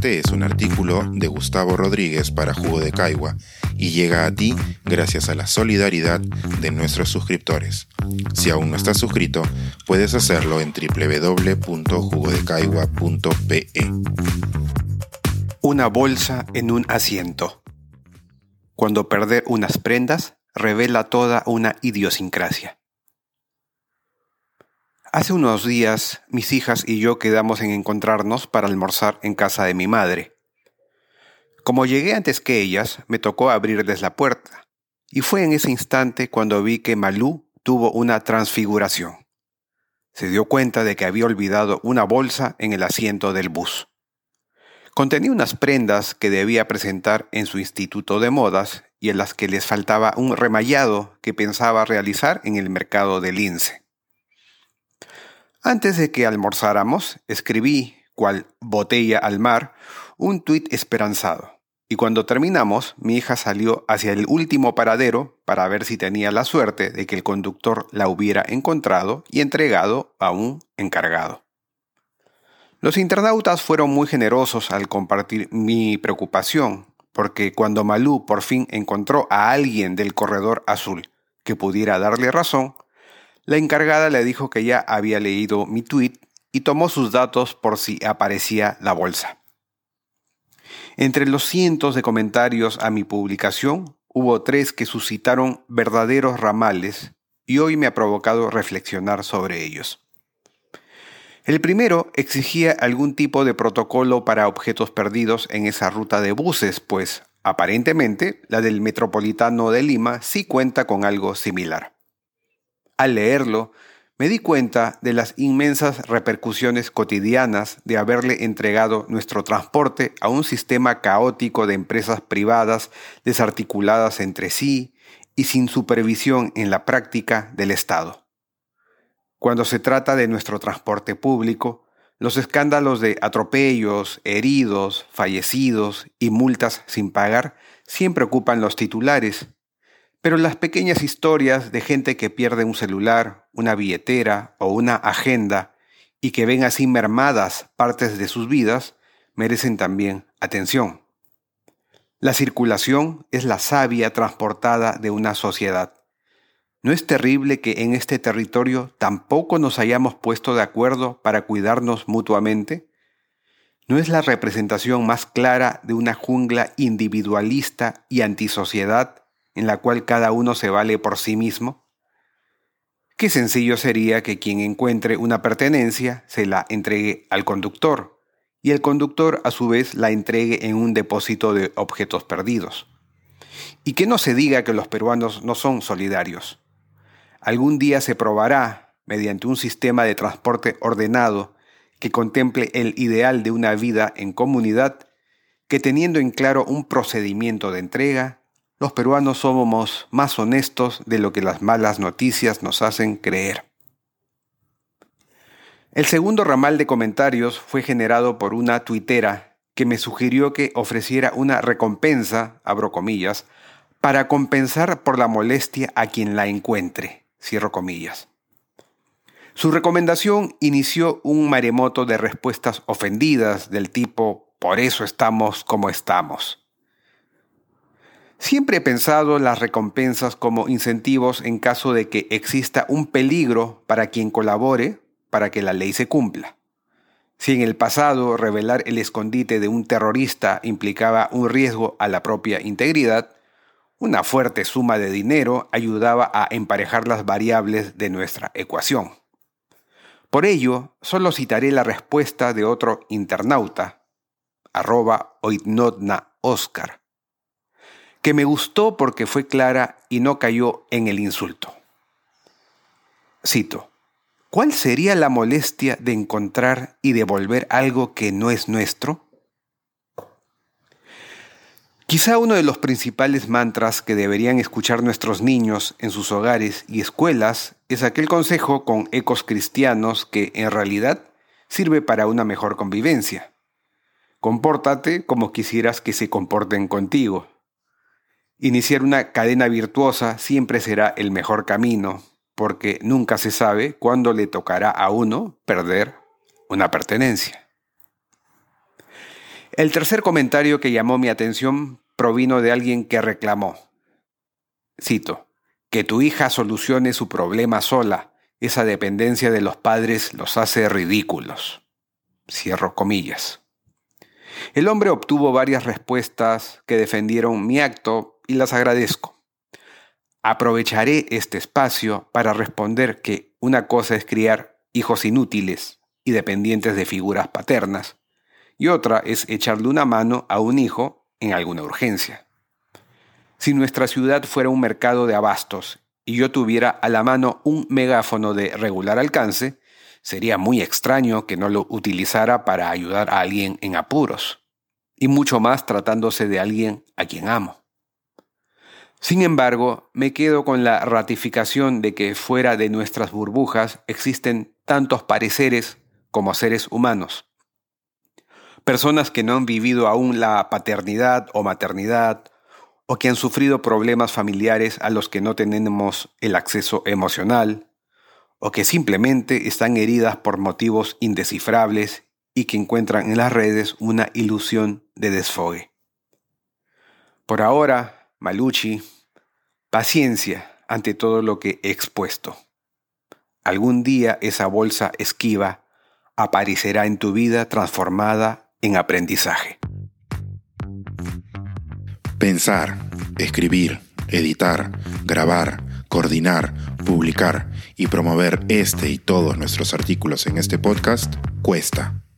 Este es un artículo de Gustavo Rodríguez para Jugo de Caigua y llega a ti gracias a la solidaridad de nuestros suscriptores. Si aún no estás suscrito, puedes hacerlo en www.jugodecaigua.pe. Una bolsa en un asiento. Cuando perder unas prendas revela toda una idiosincrasia. Hace unos días mis hijas y yo quedamos en encontrarnos para almorzar en casa de mi madre. Como llegué antes que ellas, me tocó abrirles la puerta, y fue en ese instante cuando vi que Malú tuvo una transfiguración. Se dio cuenta de que había olvidado una bolsa en el asiento del bus. Contenía unas prendas que debía presentar en su instituto de modas y en las que les faltaba un remallado que pensaba realizar en el mercado del lince. Antes de que almorzáramos, escribí, cual botella al mar, un tuit esperanzado. Y cuando terminamos, mi hija salió hacia el último paradero para ver si tenía la suerte de que el conductor la hubiera encontrado y entregado a un encargado. Los internautas fueron muy generosos al compartir mi preocupación, porque cuando Malú por fin encontró a alguien del corredor azul que pudiera darle razón, la encargada le dijo que ya había leído mi tweet y tomó sus datos por si aparecía la bolsa. Entre los cientos de comentarios a mi publicación, hubo tres que suscitaron verdaderos ramales y hoy me ha provocado reflexionar sobre ellos. El primero exigía algún tipo de protocolo para objetos perdidos en esa ruta de buses, pues aparentemente la del Metropolitano de Lima sí cuenta con algo similar. Al leerlo, me di cuenta de las inmensas repercusiones cotidianas de haberle entregado nuestro transporte a un sistema caótico de empresas privadas desarticuladas entre sí y sin supervisión en la práctica del Estado. Cuando se trata de nuestro transporte público, los escándalos de atropellos, heridos, fallecidos y multas sin pagar siempre ocupan los titulares pero las pequeñas historias de gente que pierde un celular, una billetera o una agenda y que ven así mermadas partes de sus vidas merecen también atención. La circulación es la savia transportada de una sociedad. ¿No es terrible que en este territorio tampoco nos hayamos puesto de acuerdo para cuidarnos mutuamente? ¿No es la representación más clara de una jungla individualista y antisociedad en la cual cada uno se vale por sí mismo? Qué sencillo sería que quien encuentre una pertenencia se la entregue al conductor y el conductor a su vez la entregue en un depósito de objetos perdidos. Y que no se diga que los peruanos no son solidarios. Algún día se probará, mediante un sistema de transporte ordenado que contemple el ideal de una vida en comunidad, que teniendo en claro un procedimiento de entrega, los peruanos somos más honestos de lo que las malas noticias nos hacen creer. El segundo ramal de comentarios fue generado por una tuitera que me sugirió que ofreciera una recompensa, abro comillas, para compensar por la molestia a quien la encuentre, cierro comillas. Su recomendación inició un maremoto de respuestas ofendidas del tipo, por eso estamos como estamos. Siempre he pensado las recompensas como incentivos en caso de que exista un peligro para quien colabore para que la ley se cumpla. Si en el pasado revelar el escondite de un terrorista implicaba un riesgo a la propia integridad, una fuerte suma de dinero ayudaba a emparejar las variables de nuestra ecuación. Por ello, solo citaré la respuesta de otro internauta, arroba oitnotna Oscar, que me gustó porque fue clara y no cayó en el insulto. Cito, ¿cuál sería la molestia de encontrar y devolver algo que no es nuestro? Quizá uno de los principales mantras que deberían escuchar nuestros niños en sus hogares y escuelas es aquel consejo con ecos cristianos que en realidad sirve para una mejor convivencia. Compórtate como quisieras que se comporten contigo. Iniciar una cadena virtuosa siempre será el mejor camino, porque nunca se sabe cuándo le tocará a uno perder una pertenencia. El tercer comentario que llamó mi atención provino de alguien que reclamó. Cito, que tu hija solucione su problema sola, esa dependencia de los padres los hace ridículos. Cierro comillas. El hombre obtuvo varias respuestas que defendieron mi acto y las agradezco. Aprovecharé este espacio para responder que una cosa es criar hijos inútiles y dependientes de figuras paternas, y otra es echarle una mano a un hijo en alguna urgencia. Si nuestra ciudad fuera un mercado de abastos y yo tuviera a la mano un megáfono de regular alcance, sería muy extraño que no lo utilizara para ayudar a alguien en apuros, y mucho más tratándose de alguien a quien amo. Sin embargo, me quedo con la ratificación de que fuera de nuestras burbujas existen tantos pareceres como seres humanos. Personas que no han vivido aún la paternidad o maternidad, o que han sufrido problemas familiares a los que no tenemos el acceso emocional, o que simplemente están heridas por motivos indescifrables y que encuentran en las redes una ilusión de desfogue. Por ahora, Maluchi, paciencia ante todo lo que he expuesto. Algún día esa bolsa esquiva aparecerá en tu vida transformada en aprendizaje. Pensar, escribir, editar, grabar, coordinar, publicar y promover este y todos nuestros artículos en este podcast cuesta